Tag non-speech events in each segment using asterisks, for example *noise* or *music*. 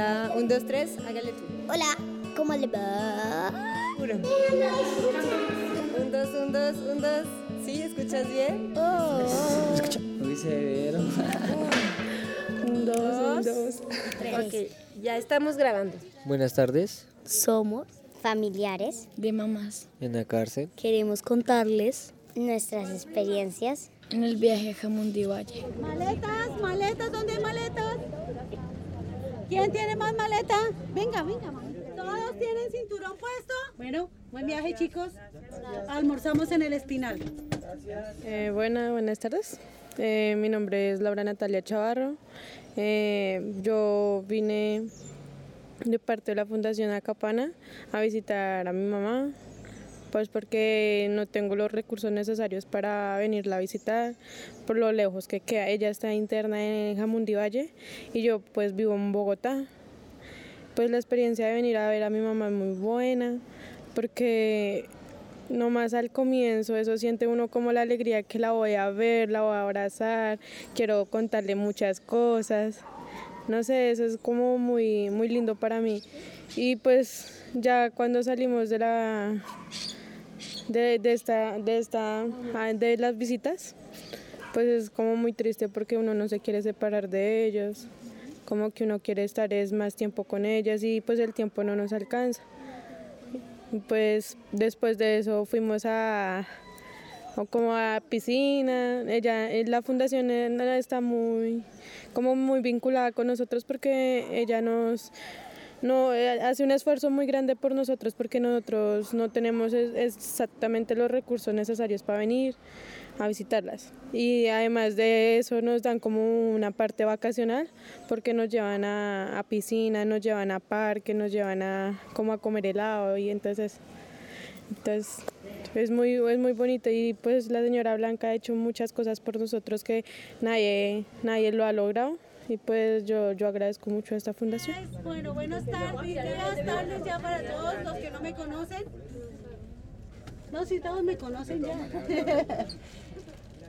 Hola, un, dos, tres, hágale tú. Hola, ¿cómo le va? Uno. Un, dos, un, dos, un, dos. ¿Sí? ¿Escuchas bien? Oh. Muy severo. Un, dos, un, dos. Tres. Ok, ya estamos grabando. Buenas tardes. Somos familiares. de mamás En la cárcel. Queremos contarles nuestras experiencias. en el viaje a Jamundí Valle. Maletas, maletas, ¿dónde hay maletas? ¿Quién tiene más maleta? Venga, venga, mami. ¿Todos tienen cinturón puesto? Bueno, buen viaje, chicos. Almorzamos en el Espinal. Eh, buena- buenas tardes. Eh, mi nombre es Laura Natalia Chavarro. Eh, yo vine de parte de la Fundación Acapana a visitar a mi mamá, pues porque no tengo los recursos necesarios para venirla a visitar, por lo lejos que queda. Ella está interna en Jamundí Valle y yo pues vivo en Bogotá. Pues la experiencia de venir a ver a mi mamá es muy buena, porque nomás al comienzo, eso siente uno como la alegría que la voy a ver, la voy a abrazar, quiero contarle muchas cosas. No sé, eso es como muy, muy lindo para mí. Y pues ya cuando salimos de la de, de esta, de esta, ah, de las visitas, pues es como muy triste porque uno no se quiere separar de ellos, como que uno quiere estar es más tiempo con ellas y pues el tiempo no nos alcanza. Pues después de eso fuimos a como a piscina. Ella, eh, la fundación está muy como muy vinculada con nosotros porque ella nos no eh, hace un esfuerzo muy grande por nosotros porque nosotros no tenemos exactamente los recursos necesarios para venir a visitarlas. Y además de eso nos dan como una parte vacacional porque nos llevan a, a piscina, nos llevan a parque, nos llevan a como a comer helado y entonces entonces es muy, es muy bonito y pues la señora Blanca ha hecho muchas cosas por nosotros que nadie, nadie lo ha logrado y pues yo, yo agradezco mucho a esta fundación. Bueno, buenas tardes, días, tardes ya para todos los que no me conocen. No, si todos me conocen ya. *laughs*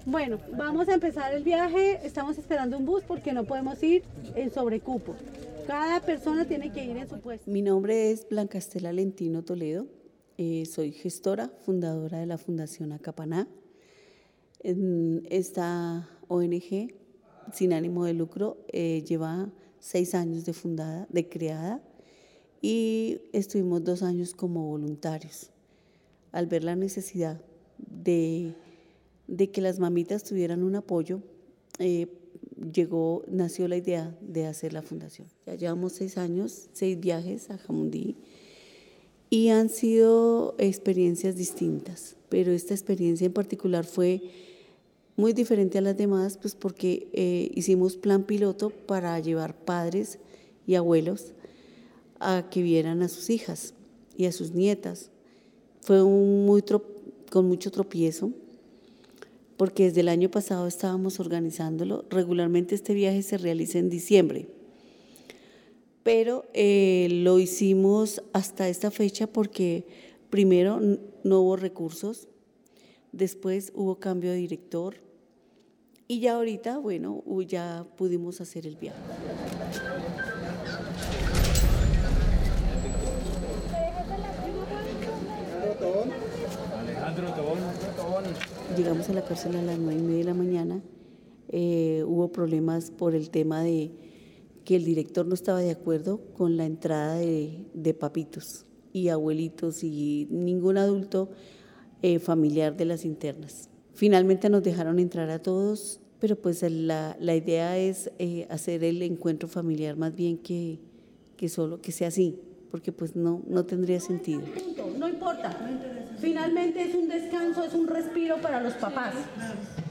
Bueno, vamos a empezar el viaje. Estamos esperando un bus porque no podemos ir en sobrecupo. Cada persona tiene que ir en su puesto. Mi nombre es Blanca Estela Lentino Toledo. eh, soy gestora, fundadora de la Fundación Acapaná. En esta ONG sin ánimo de lucro eh, lleva seis años de fundada, de creada, y estuvimos dos años como voluntarios. Al ver la necesidad de, que las mamitas tuvieran un apoyo, eh, llegó, nació la idea de hacer la fundación. Ya llevamos seis años, seis viajes a Jamundí y han sido experiencias distintas, pero esta experiencia en particular fue muy diferente a las demás, pues porque eh, hicimos plan piloto para llevar padres y abuelos a que vieran a sus hijas y a sus nietas. Fue un muy con mucho tropiezo, porque desde el año pasado estábamos organizándolo. Regularmente este viaje se realiza en diciembre, pero eh, lo hicimos hasta esta fecha porque primero no hubo recursos, después hubo cambio de director y ya ahorita, bueno, ya pudimos hacer el viaje. Llegamos a la cárcel a las nueve y media de la mañana. Eh, hubo problemas por el tema de que el director no estaba de acuerdo con la entrada de, de papitos y abuelitos y ningún adulto eh, familiar de las internas. Finalmente nos dejaron entrar a todos, pero pues la, la idea es eh, hacer el encuentro familiar más bien que, que solo que sea así, porque pues no, no tendría sentido. No importa. Finalmente es un descanso, es un respiro para los papás.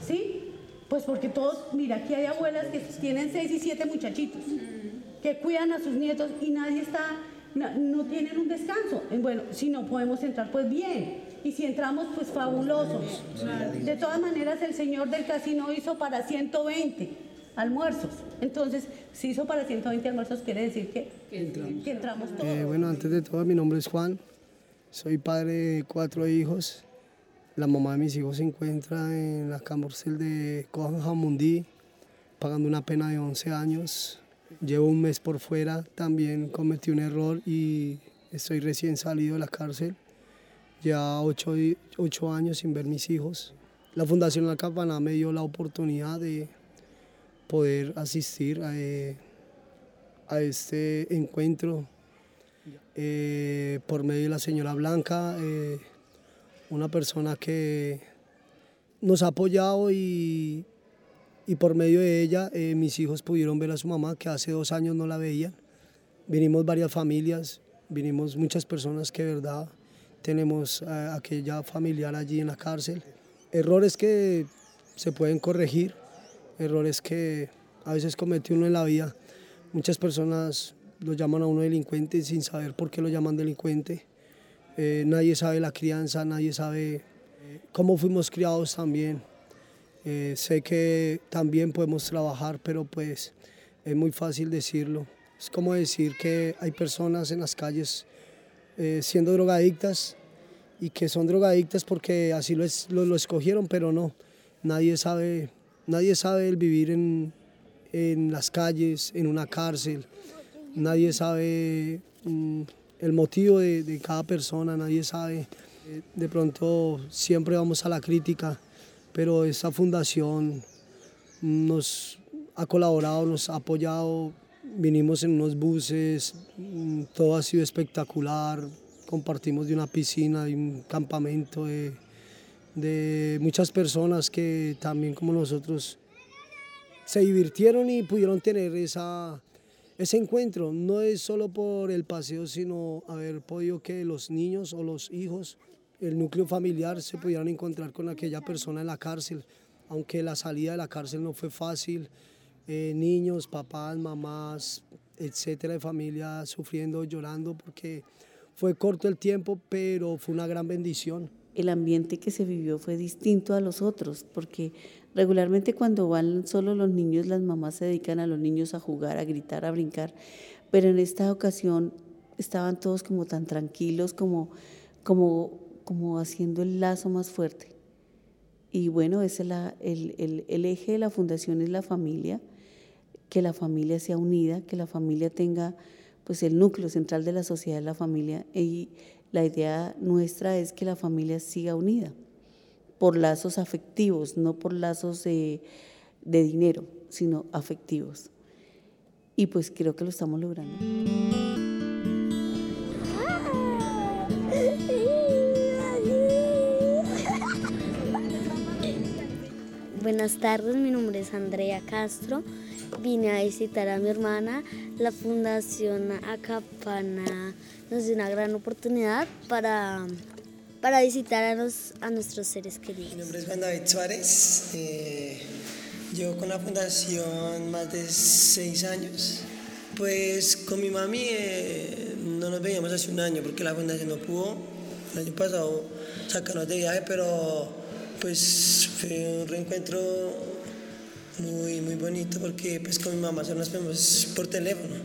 ¿Sí? Pues porque todos, mira, aquí hay abuelas que tienen seis y siete muchachitos, que cuidan a sus nietos y nadie está, no, no tienen un descanso. Eh, Bueno, si no podemos entrar, pues bien. Y si entramos, pues fabulosos. De todas maneras, el señor del casino hizo para 120 almuerzos. Entonces, si hizo para 120 almuerzos, quiere decir que, que entramos todos. Eh, bueno, antes de todo, mi nombre es Juan. Soy padre de cuatro hijos. La mamá de mis hijos se encuentra en la cárcel de Cojan Jamundí, pagando una pena de 11 años. Llevo un mes por fuera, también cometí un error y estoy recién salido de la cárcel. Ya ocho, ocho años sin ver mis hijos. La Fundación La Campana me dio la oportunidad de poder asistir a, eh, este encuentro eh, por medio de la señora Blanca, eh, una persona que nos ha apoyado y, y por medio de ella eh, mis hijos pudieron ver a su mamá que hace dos años no la veían. Vinimos varias familias, vinimos muchas personas que de verdad tenemos a aquella familiar allí en la cárcel. Errores que se pueden corregir, errores que a veces comete uno en la vida. Muchas personas lo llaman a uno delincuente sin saber por qué lo llaman delincuente. Eh, nadie sabe la crianza, nadie sabe eh, cómo fuimos criados también. Eh, sé que también podemos trabajar, pero pues es muy fácil decirlo. Es como decir que hay personas en las calles siendo drogadictas y que son drogadictas porque así lo, lo, lo, escogieron, pero no. Nadie sabe, nadie sabe el vivir en, en las calles, en una cárcel. Nadie sabe mm, el motivo de, de, cada persona, nadie sabe. De pronto siempre vamos a la crítica, pero esta fundación nos ha colaborado, nos ha apoyado. Vinimos en unos buses, mm, todo ha sido espectacular. Compartimos de una piscina, de un campamento, de, de muchas personas que también como nosotros se divirtieron y pudieron tener esa, ese encuentro. No es solo por el paseo, sino haber podido que los niños o los hijos, el núcleo familiar, se pudieran encontrar con aquella persona en la cárcel. Aunque la salida de la cárcel no fue fácil, eh, niños, papás, mamás, etcétera, de familia sufriendo, llorando, porque fue corto el tiempo, pero fue una gran bendición. El ambiente que se vivió fue distinto a los otros, porque Regularmente cuando van solo los niños, las mamás se dedican a los niños a jugar, a gritar, a brincar, pero en esta ocasión estaban todos como tan tranquilos, como, como, como haciendo el lazo más fuerte. Y bueno, ese la, el, el, el eje de la fundación es la familia, que la familia sea unida, que la familia tenga pues el núcleo central de la sociedad es la familia y la idea nuestra es que la familia siga unida por lazos afectivos, no por lazos de, de dinero, sino afectivos. Y pues creo que lo estamos logrando. Buenas tardes, mi nombre es Andrea Castro. Vine a visitar a mi hermana. La Fundación Acapana nos dio una gran oportunidad para para visitar a, los, a nuestros seres queridos. Mi nombre es Juan David Suárez, eh, llevo con la fundación más de seis años. Pues con mi mami eh, no nos veíamos hace un año porque la fundación no pudo el año pasado sacarnos de viaje, pero pues fue un reencuentro muy, muy bonito porque pues con mi mamá solo nos vemos por teléfono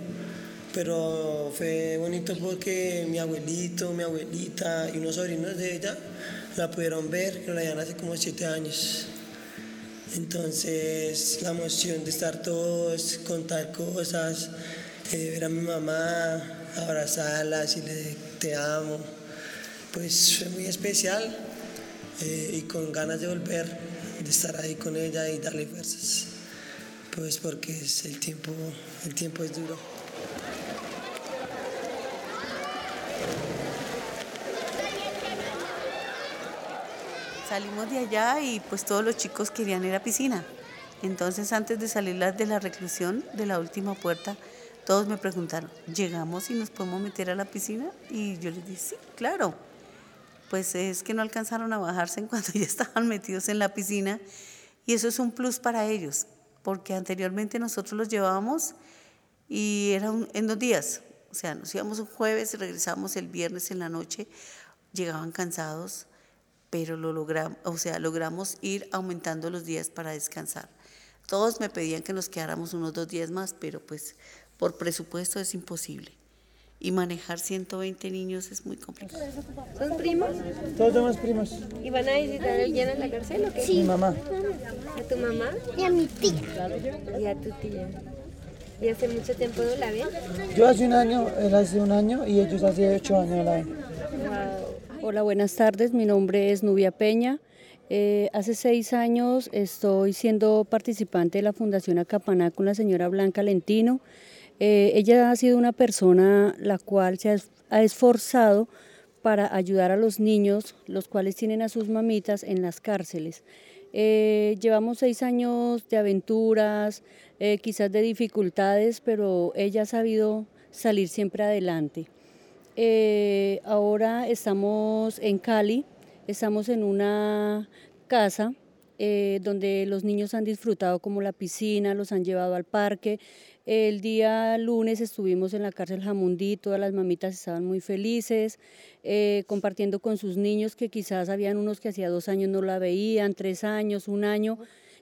pero fue bonito porque mi abuelito, mi abuelita y unos sobrinos de ella la pudieron ver, que la veían hace como siete años. Entonces la emoción de estar todos, contar cosas, eh, ver a mi mamá, abrazarla, decirle te amo, pues fue muy especial eh, y con ganas de volver, de estar ahí con ella y darle fuerzas, pues porque es el tiempo, el tiempo es duro. Salimos de allá y pues todos los chicos querían ir a piscina. Entonces antes de salir de la reclusión, de la última puerta, todos me preguntaron, ¿llegamos y nos podemos meter a la piscina? Y yo les dije, sí, claro. Pues es que no alcanzaron a bajarse en cuanto *laughs* ya estaban metidos en la piscina y eso es un plus para ellos, porque anteriormente nosotros los llevábamos y era en dos días, o sea, nos íbamos un jueves y regresábamos el viernes en la noche, llegaban cansados, pero lo logramos, o sea, logramos ir aumentando los días para descansar. Todos me pedían que nos quedáramos unos dos días más, pero pues por presupuesto es imposible. Y manejar 120 niños es muy complicado. ¿Son primos? Todos somos primos. ¿Y van a visitar a alguien en la cárcel o qué? Sí. Mi mamá. ¿A tu mamá? Y a mi tía. Y a tu tía. ¿Y hace mucho tiempo no la ven? Yo hace un año, él hace un año y ellos hace ocho años la ven. Hola, buenas tardes. Mi nombre es Nubia Peña. Eh, hace seis años estoy siendo participante de la Fundación Acapaná con la señora Blanca Lentino. Eh, ella ha sido una persona la cual se ha esforzado para ayudar a los niños, los cuales tienen a sus mamitas en las cárceles. Eh, llevamos seis años de aventuras, quizás de dificultades, pero ella ha sabido salir siempre adelante. ahora estamos en Cali, Estamos en una casa eh, donde los niños han disfrutado como la piscina, los han llevado al parque. El día lunes estuvimos en la cárcel Jamundí, todas las mamitas estaban muy felices, eh, compartiendo con sus niños que quizás habían unos que hacía dos años no la veían, tres años, un año,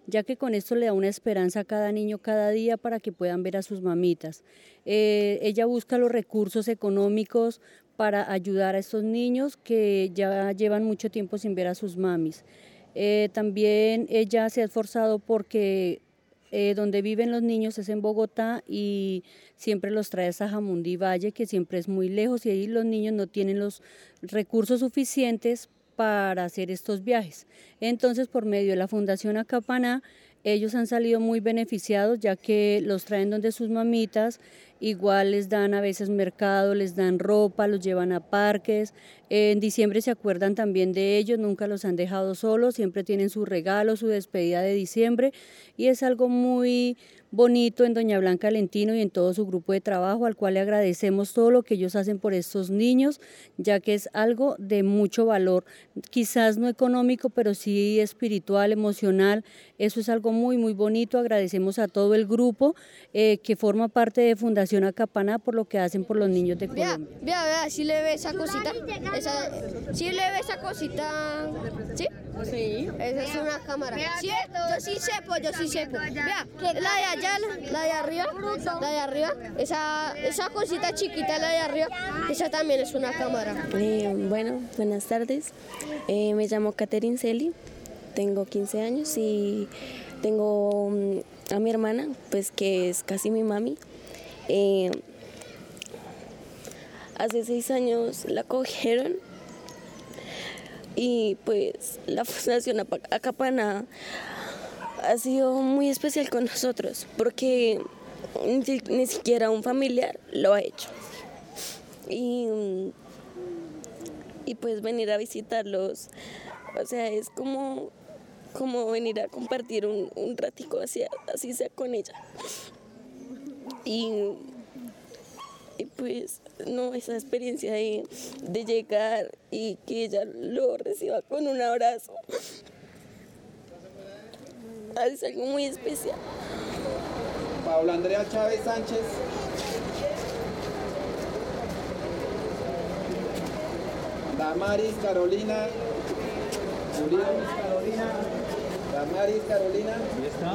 ya que con esto le da una esperanza a cada niño cada día para que puedan ver a sus mamitas. Eh, ella busca los recursos económicos para ayudar a estos niños que ya llevan mucho tiempo sin ver a sus mamis. Eh, también ella se ha esforzado porque eh, donde viven los niños es en Bogotá y siempre los trae a Jamundí Valle, que siempre es muy lejos y ahí los niños no tienen los recursos suficientes para hacer estos viajes. Entonces, por medio de la Fundación Acapaná, ellos han salido muy beneficiados ya que los traen donde sus mamitas igual les dan a veces mercado, les dan ropa, los llevan a parques. En diciembre se acuerdan también de ellos, nunca los han dejado solos, siempre tienen su regalo, su despedida de diciembre y es algo muy bonito en Doña Blanca Lentino y en todo su grupo de trabajo, al cual le agradecemos todo lo que ellos hacen por estos niños, ya que es algo de mucho valor, quizás no económico, pero sí espiritual, emocional. Eso es algo muy, muy bonito. Agradecemos a todo el grupo eh, que forma parte de Fundación Acapaná por lo que hacen por los niños de Colombia. Vea, vea, si le ve esa cosita, si le ve esa cosita, ¿sí? Sí. Esa es una cámara. ¿Sí? Yo sí sepo, yo sí sepo. Vea, la de allá, la de arriba, la de arriba, esa, esa cosita chiquita, la de arriba, esa también es una cámara. Eh, bueno, buenas tardes. Eh, me llamo Catherine Celi, tengo 15 años y tengo mm, a mi hermana, pues que es casi mi mami. Eh, hace seis años la cogieron y pues la Fundación Acapana ha sido muy especial con nosotros porque ni, siquiera un familiar lo ha hecho. Y, y pues venir a visitarlos, o sea, es como, como venir a compartir un, un ratico así, así sea con ella. Y pues no, esa experiencia de, de llegar y que ella lo reciba con un abrazo es algo muy especial. Paula Andrea Chávez Sánchez. Damaris Carolina. Carolina. Damaris Carolina.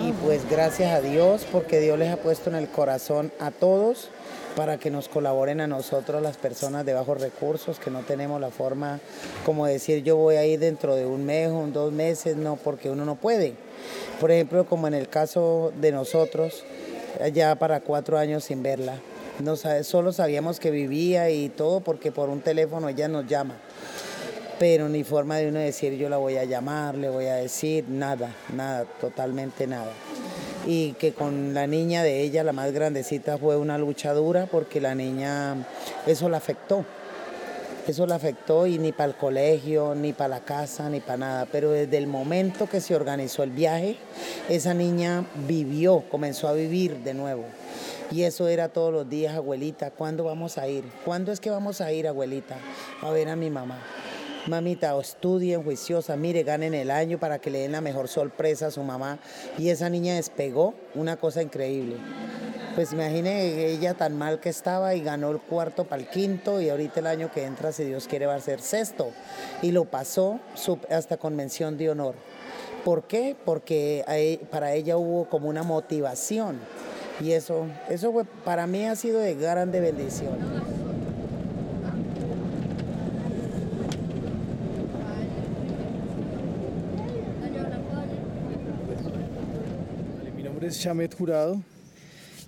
Y pues gracias a Dios porque Dios les ha puesto en el corazón a todos para que nos colaboren a nosotros las personas de bajos recursos, que no tenemos la forma como decir yo voy a ir dentro de un mes o dos meses, no, porque uno no puede. Por ejemplo, como en el caso de nosotros, ya para cuatro años sin verla. No, solo sabíamos que vivía y todo porque por un teléfono ella nos llama. Pero ni forma de uno decir yo la voy a llamar, le voy a decir, nada, nada, totalmente nada y que con la niña de ella, la más grandecita, fue una lucha dura porque la niña, eso la afectó. Eso la afectó y ni para el colegio, ni para la casa, ni para nada. Pero desde el momento que se organizó el viaje, esa niña vivió, comenzó a vivir de nuevo. Y eso era todos los días, abuelita, ¿cuándo vamos a ir? ¿Cuándo es que vamos a ir, abuelita, a ver a mi mamá? Mamita, estudien juiciosa, mire, ganen el año para que le den la mejor sorpresa a su mamá. Y esa niña despegó, una cosa increíble. Pues imagine ella tan mal que estaba y ganó el cuarto para el quinto y ahorita el año que entra, si Dios quiere, va a ser sexto. Y lo pasó hasta con mención de honor. ¿Por qué? Porque e, para ella hubo como una motivación. Y eso, eso para mí ha sido de grande bendición. Chamet Jurado.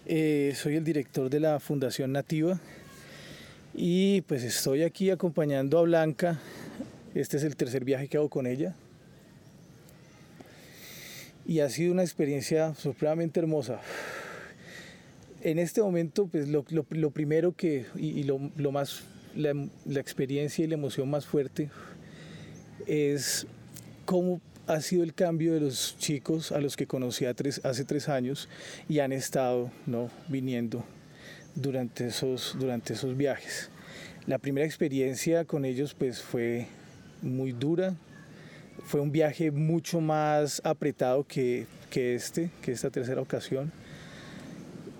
eh, soy el director de la Fundación Nativa y pues estoy aquí acompañando a Blanca. Este es el tercer viaje que hago con ella. Y ha sido una experiencia supremamente hermosa. En este momento, pues lo, primero que, y, lo, más, la experiencia y la emoción más fuerte es cómo ha sido el cambio de los chicos a los que conocí hace tres años y han estado ¿no? viniendo durante esos, durante esos viajes. La primera experiencia con ellos pues fue muy dura, fue un viaje mucho más apretado que, que este, que esta tercera ocasión.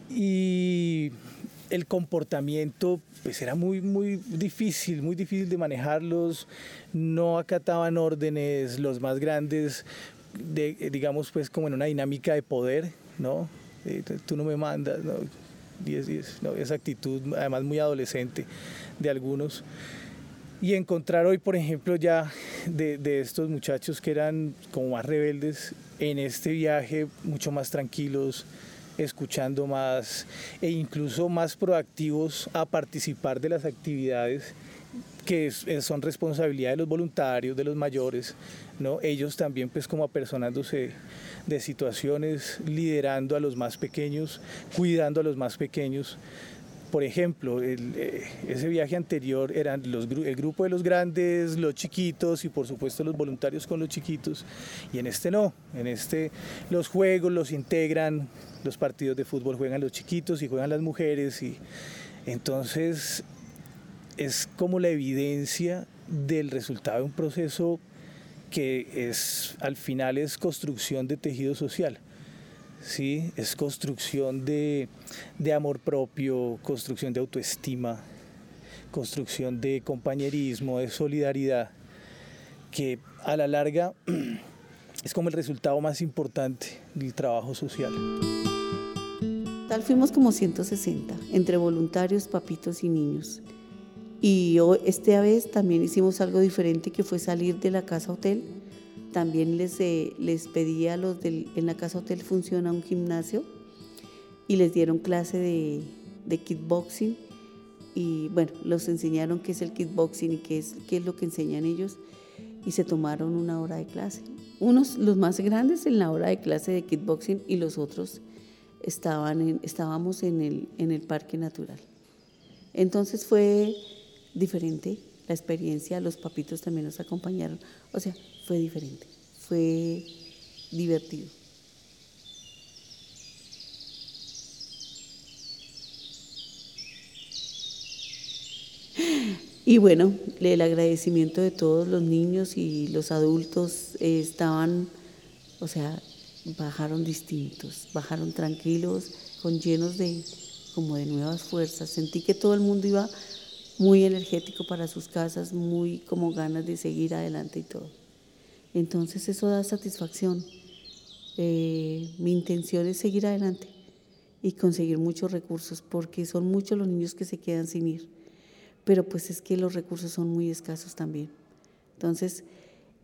Y el comportamiento pues era muy, muy difícil, muy difícil de manejarlos, no acataban órdenes, los más grandes, de, digamos pues como en una dinámica de poder, ¿no? Eh, tú no me mandas, ¿no? 10, 10, ¿no? esa actitud además muy adolescente de algunos. Y encontrar hoy, por ejemplo, ya de, de estos muchachos que eran como más rebeldes en este viaje, mucho más tranquilos, escuchando más e incluso más proactivos a participar de las actividades que es- son responsabilidad de los voluntarios, de los mayores, ¿no? Ellos también pues como apersonándose de situaciones, liderando a los más pequeños, cuidando a los más pequeños. Por ejemplo, el, eh, ese viaje anterior eran los, el grupo de los grandes, los chiquitos y por supuesto los voluntarios con los chiquitos. Y en este no, en este los juegos los integran, los partidos de fútbol juegan los chiquitos y juegan las mujeres. Y entonces es como la evidencia del resultado de un proceso que es al final es construcción de tejido social. ¿sí? Es construcción de, de amor propio, construcción de autoestima, construcción de compañerismo, de solidaridad, que a la larga *clears throat* es como el resultado más importante del trabajo social. Tal fuimos como 160, entre voluntarios, papitos y niños. Y hoy, esta vez también hicimos algo diferente que fue salir de la casa hotel. También les, eh, les pedí a los del, en la casa hotel funciona un gimnasio y les dieron clase de, de kickboxing y bueno, los enseñaron qué es el kickboxing y qué es, qué es lo que enseñan ellos y se tomaron una hora de clase. Unos, los más grandes en la hora de clase de kickboxing y los otros estaban en- estábamos en el, en el parque natural. Entonces fue diferente la experiencia, los papitos también nos acompañaron, o sea, fue diferente, fue divertido. Y bueno, el agradecimiento de todos los niños y los adultos eh, estaban, o sea, bajaron distintos, bajaron tranquilos, con llenos de como de nuevas fuerzas. Sentí que todo el mundo iba muy energético para sus casas, muy como ganas de seguir adelante y todo. Entonces eso da satisfacción. Eh, mi intención es seguir adelante y conseguir muchos recursos, porque son muchos los niños que se quedan sin ir. Pero pues es que los recursos son muy escasos también. Entonces,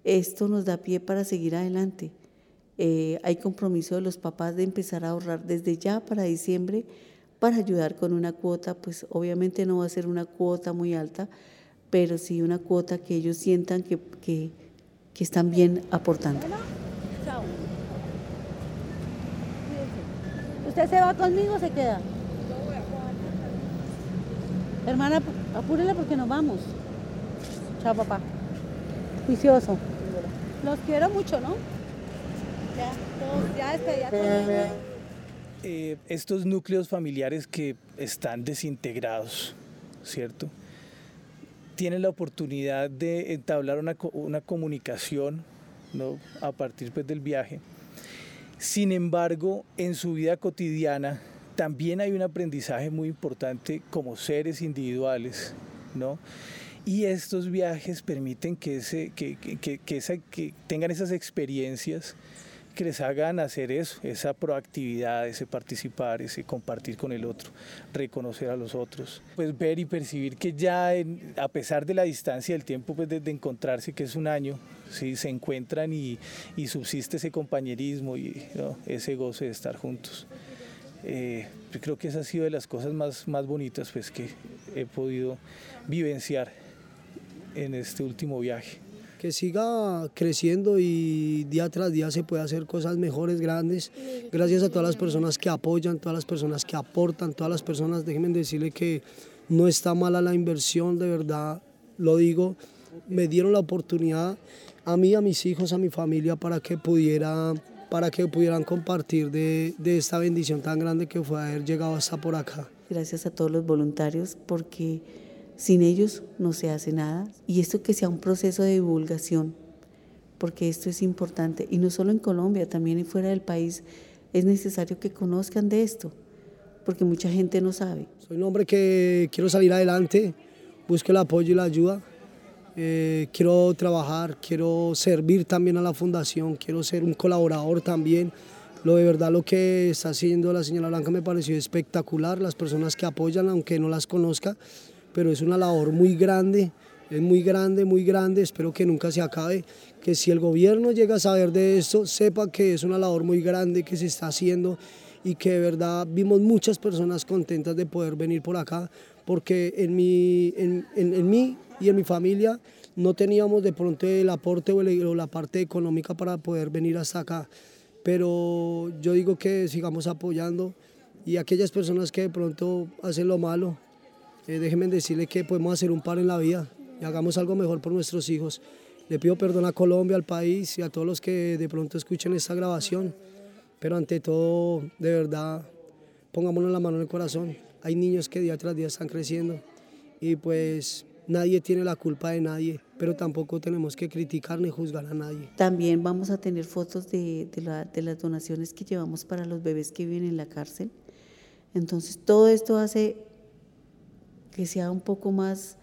esto nos da pie para seguir adelante. Eh, hay compromiso de los papás de empezar a ahorrar desde ya para diciembre para ayudar con una cuota, pues obviamente no va a ser una cuota muy alta, pero sí una cuota que ellos sientan que, que, están bien aportando. ¿Usted se va conmigo o se queda? Hermana, apúrele porque nos vamos. Chao, papá. Juicioso. Los quiero mucho, ¿no? Eh, estos núcleos familiares que están desintegrados, ¿cierto? Tienen la oportunidad de entablar una, una comunicación ¿no? a partir pues, del viaje. Sin embargo, en su vida cotidiana también hay un aprendizaje muy importante como seres individuales, ¿no? Y estos viajes permiten que, ese, que, que- que- que tengan esas experiencias que les hagan hacer eso, esa proactividad, ese participar, ese compartir con el otro, reconocer a los otros, pues ver y percibir que ya en- a pesar de la distancia del tiempo pues de, de encontrarse, que es un año, ¿sí? se encuentran y, y subsiste ese compañerismo y ¿no? ese goce de estar juntos. Eh, yo creo que esa ha sido de las cosas más, más bonitas pues, que he podido vivenciar en este último viaje. Que siga creciendo y día tras día se puede hacer cosas mejores, grandes. Gracias a todas las personas que apoyan, todas las personas que aportan, todas las personas, déjenme decirle que no está mala la inversión, de verdad, lo digo, me dieron la oportunidad a mí, a mis hijos, a mi familia para que pudiera para que pudieran compartir de, de esta bendición tan grande que fue haber llegado hasta por acá. Gracias a todos los voluntarios porque sin ellos no se hace nada y esto que sea un proceso de divulgación porque esto es importante y no solo en Colombia, también fuera del país es necesario que conozcan de esto porque mucha gente no sabe. Soy un hombre que quiero salir adelante, busco el apoyo y la ayuda. Eh, quiero trabajar, quiero servir también a la fundación, quiero ser un colaborador también. Lo de verdad lo que está haciendo la señora Blanca me pareció espectacular, las personas que apoyan, aunque no las conozca, pero es una labor muy grande, es muy grande, muy grande, espero que nunca se acabe, que si el gobierno llega a saber de esto, sepa que es una labor muy grande que se está haciendo y que de verdad vimos muchas personas contentas de poder venir por acá, porque en mi, en, en, en mí y en mi familia no teníamos de pronto el aporte o, el, o la parte económica para poder venir hasta acá. Pero yo digo que sigamos apoyando y aquellas personas que de pronto hacen lo malo, eh, déjenme decirle que podemos hacer un par en la vida y hagamos algo mejor por nuestros hijos. Le pido perdón a Colombia, al país y a todos los que de pronto escuchen esta grabación, pero ante todo, de verdad, pongámonos la mano en el corazón. Hay niños que día tras día están creciendo y pues nadie tiene la culpa de nadie, pero tampoco tenemos que criticar ni juzgar a nadie. También vamos a tener fotos de, de, de, las donaciones que llevamos para los bebés que viven en la cárcel. Entonces, todo esto hace que sea un poco más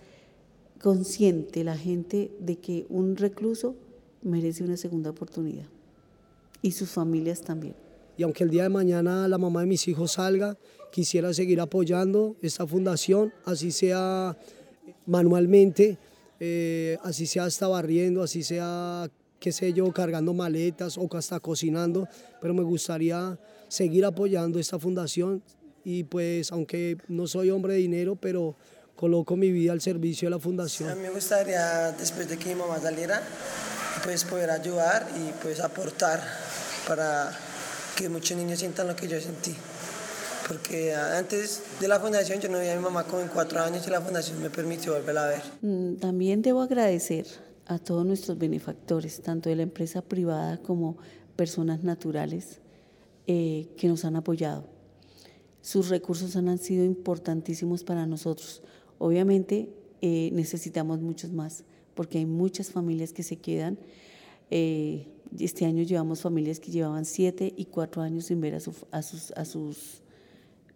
consciente la gente de que un recluso merece una segunda oportunidad y sus familias también. Y aunque el día de mañana la mamá de mis hijos salga, quisiera seguir apoyando esta fundación, así sea manualmente, eh, así sea hasta barriendo, así sea, qué sé yo, cargando maletas o hasta cocinando, pero me gustaría seguir apoyando esta fundación y pues aunque no soy hombre de dinero, pero coloco mi vida al servicio de la fundación. A mí me gustaría, después de que mi mamá saliera, pues poder ayudar y pues aportar para que muchos niños sientan lo que yo sentí porque antes de la fundación yo no veía a mi mamá como en cuatro años y la fundación me permitió volverla a ver. Mm, también debo agradecer a todos nuestros benefactores, tanto de la empresa privada como personas naturales eh, que nos han apoyado. Sus recursos han sido importantísimos para nosotros. Obviamente eh, necesitamos muchos más, porque hay muchas familias que se quedan. Eh, este año llevamos familias que llevaban siete y cuatro años sin ver a, su, a sus, a sus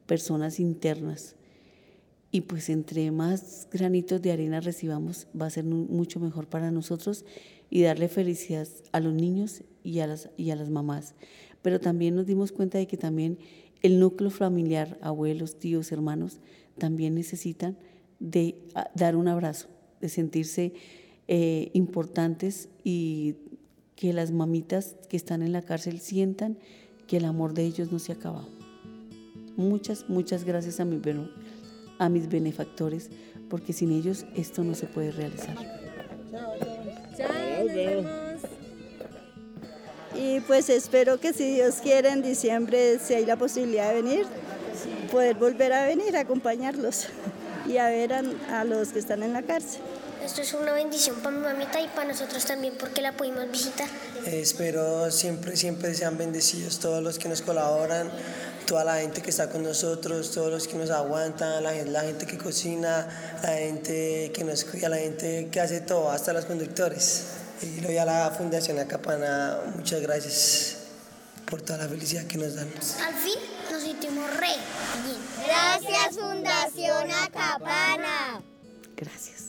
personas internas. Y pues entre más granitos de arena recibamos, va a ser mucho mejor para nosotros y darle felicidad a los niños y a las, y a las mamás. Pero también nos dimos cuenta de que también el núcleo familiar, abuelos, tíos, hermanos, también necesitan de dar un abrazo, de sentirse eh, importantes y que las mamitas que están en la cárcel sientan que el amor de ellos no se ha acabado. Muchas, muchas gracias a, mi, a mis benefactores, porque sin ellos esto no se puede realizar. Y pues espero que si Dios quiere en diciembre, si hay la posibilidad de venir, poder volver a venir a acompañarlos y a ver a, a los que están en la cárcel. Esto es una bendición para mi mamita y para nosotros también porque la pudimos visitar. Eh, espero siempre, siempre sean bendecidos todos los que nos colaboran, toda la gente que está con nosotros, todos los que nos aguantan, la gente, la gente que cocina, la gente que nos cuida, la gente que hace todo, hasta los conductores. Y lo a la Fundación Acapana, muchas gracias por toda la felicidad que nos dan. Al fin nos sentimos re bien. Gracias Fundación Acapana. Gracias.